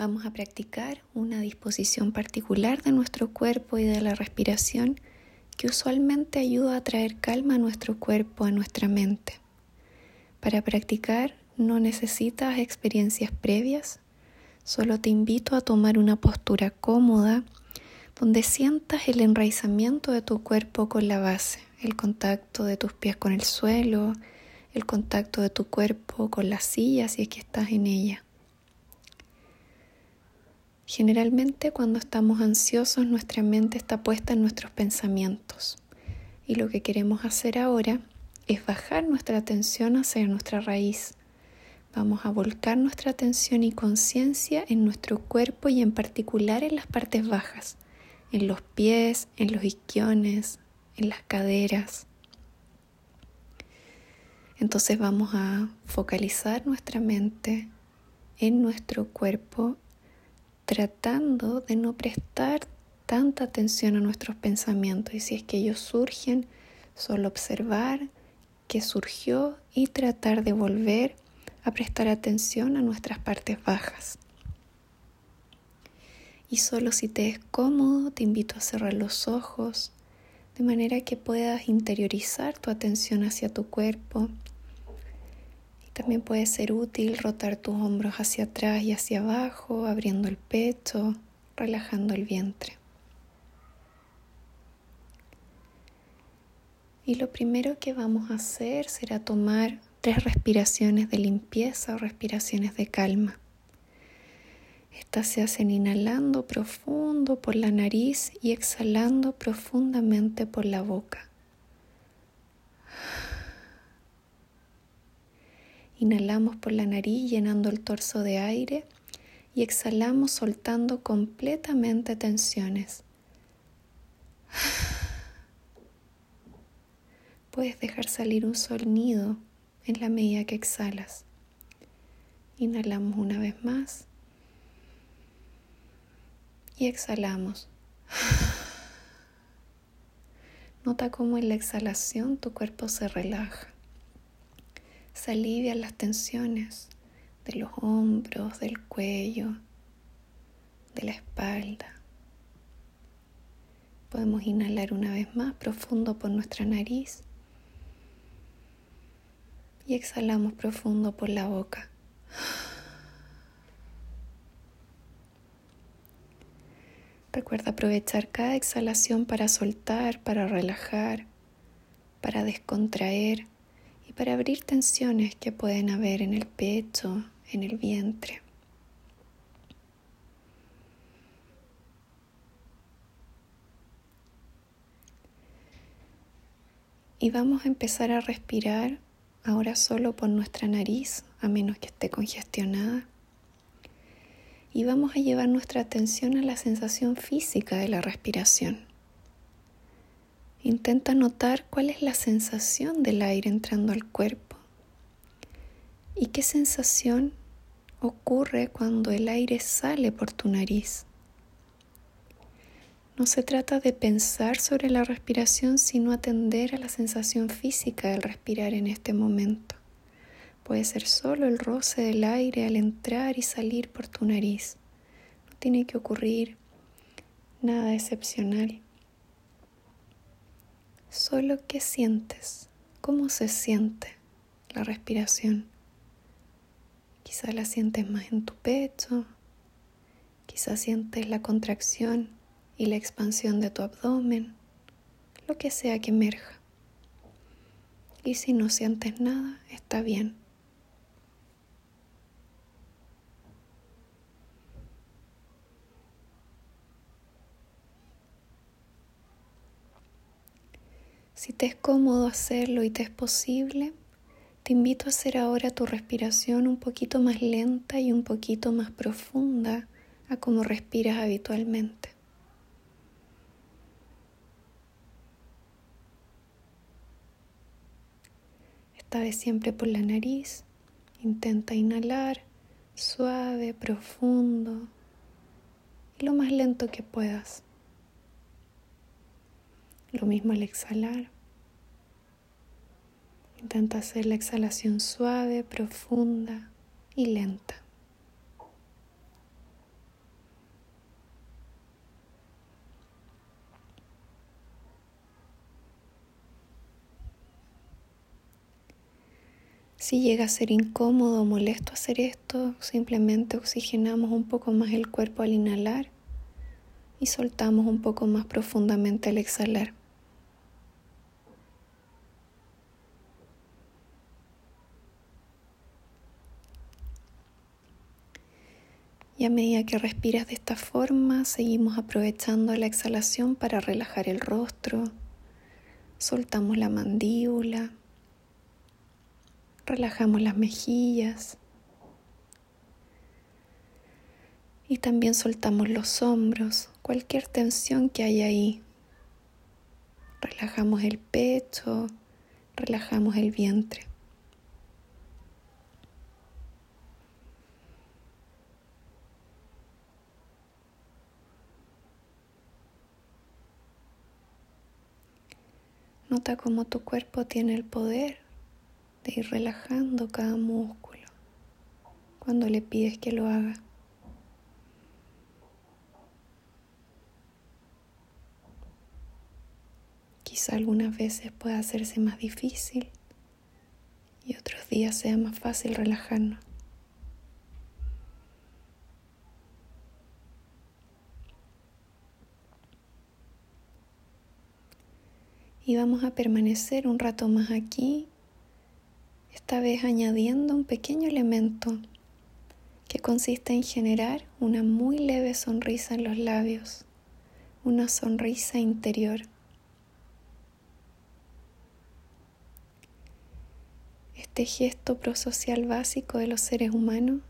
Vamos a practicar una disposición particular de nuestro cuerpo y de la respiración que usualmente ayuda a traer calma a nuestro cuerpo, a nuestra mente. Para practicar no necesitas experiencias previas, solo te invito a tomar una postura cómoda donde sientas el enraizamiento de tu cuerpo con la base, el contacto de tus pies con el suelo, el contacto de tu cuerpo con la silla si es que estás en ella. Generalmente cuando estamos ansiosos nuestra mente está puesta en nuestros pensamientos y lo que queremos hacer ahora es bajar nuestra atención hacia nuestra raíz. Vamos a volcar nuestra atención y conciencia en nuestro cuerpo y en particular en las partes bajas, en los pies, en los isquiones, en las caderas. Entonces vamos a focalizar nuestra mente en nuestro cuerpo tratando de no prestar tanta atención a nuestros pensamientos y si es que ellos surgen, solo observar qué surgió y tratar de volver a prestar atención a nuestras partes bajas. Y solo si te es cómodo, te invito a cerrar los ojos de manera que puedas interiorizar tu atención hacia tu cuerpo también puede ser útil rotar tus hombros hacia atrás y hacia abajo, abriendo el pecho, relajando el vientre. Y lo primero que vamos a hacer será tomar tres respiraciones de limpieza o respiraciones de calma. Estas se hacen inhalando profundo por la nariz y exhalando profundamente por la boca. Inhalamos por la nariz llenando el torso de aire y exhalamos soltando completamente tensiones. Puedes dejar salir un sonido en la medida que exhalas. Inhalamos una vez más y exhalamos. Nota cómo en la exhalación tu cuerpo se relaja se alivian las tensiones de los hombros, del cuello, de la espalda. Podemos inhalar una vez más profundo por nuestra nariz y exhalamos profundo por la boca. Recuerda aprovechar cada exhalación para soltar, para relajar, para descontraer y para abrir tensiones que pueden haber en el pecho, en el vientre. Y vamos a empezar a respirar ahora solo por nuestra nariz, a menos que esté congestionada. Y vamos a llevar nuestra atención a la sensación física de la respiración. Intenta notar cuál es la sensación del aire entrando al cuerpo y qué sensación ocurre cuando el aire sale por tu nariz. No se trata de pensar sobre la respiración, sino atender a la sensación física del respirar en este momento. Puede ser solo el roce del aire al entrar y salir por tu nariz. No tiene que ocurrir nada excepcional. Solo qué sientes, cómo se siente la respiración. Quizá la sientes más en tu pecho, quizá sientes la contracción y la expansión de tu abdomen, lo que sea que emerja. Y si no sientes nada, está bien. Si te es cómodo hacerlo y te es posible, te invito a hacer ahora tu respiración un poquito más lenta y un poquito más profunda a como respiras habitualmente. Esta vez siempre por la nariz. Intenta inhalar suave, profundo y lo más lento que puedas. Lo mismo al exhalar. Intenta hacer la exhalación suave, profunda y lenta. Si llega a ser incómodo o molesto hacer esto, simplemente oxigenamos un poco más el cuerpo al inhalar y soltamos un poco más profundamente al exhalar. Y a medida que respiras de esta forma, seguimos aprovechando la exhalación para relajar el rostro. Soltamos la mandíbula. Relajamos las mejillas. Y también soltamos los hombros, cualquier tensión que haya ahí. Relajamos el pecho, relajamos el vientre. Nota cómo tu cuerpo tiene el poder de ir relajando cada músculo cuando le pides que lo haga. Quizá algunas veces pueda hacerse más difícil y otros días sea más fácil relajarnos. Y vamos a permanecer un rato más aquí, esta vez añadiendo un pequeño elemento que consiste en generar una muy leve sonrisa en los labios, una sonrisa interior. Este gesto prosocial básico de los seres humanos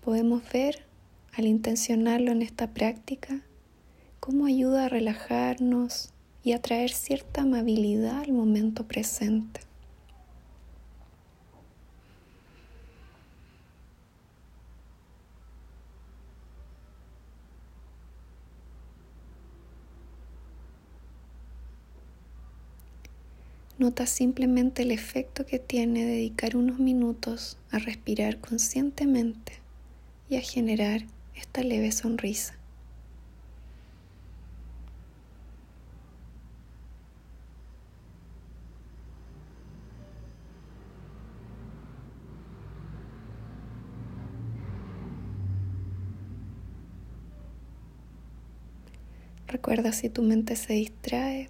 podemos ver al intencionarlo en esta práctica cómo ayuda a relajarnos, y atraer cierta amabilidad al momento presente. Nota simplemente el efecto que tiene dedicar unos minutos a respirar conscientemente y a generar esta leve sonrisa. Recuerda si tu mente se distrae,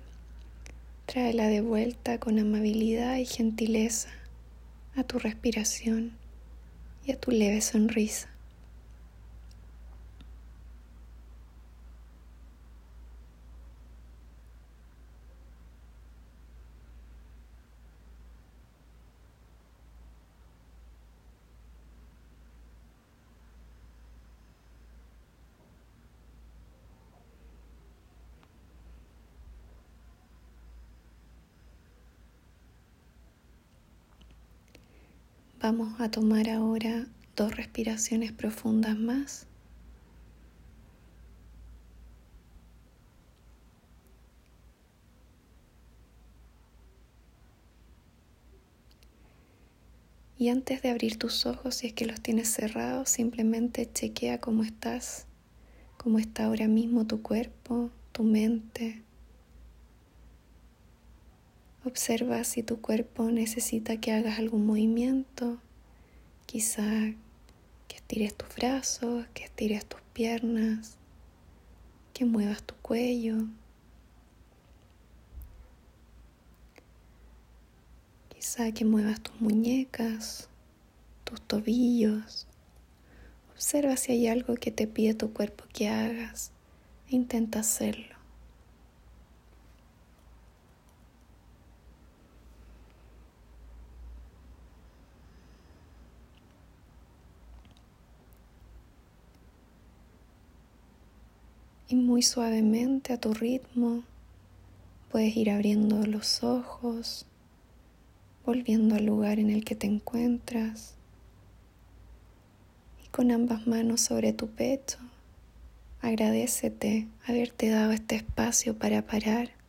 tráela de vuelta con amabilidad y gentileza a tu respiración y a tu leve sonrisa. Vamos a tomar ahora dos respiraciones profundas más. Y antes de abrir tus ojos, si es que los tienes cerrados, simplemente chequea cómo estás, cómo está ahora mismo tu cuerpo, tu mente, Observa si tu cuerpo necesita que hagas algún movimiento, quizá que estires tus brazos, que estires tus piernas, que muevas tu cuello. Quizá que muevas tus muñecas, tus tobillos. Observa si hay algo que te pide tu cuerpo que hagas e intenta hacerlo. Y muy suavemente a tu ritmo. Puedes ir abriendo los ojos, volviendo al lugar en el que te encuentras y con ambas manos sobre tu pecho, agradecete haberte dado este espacio para parar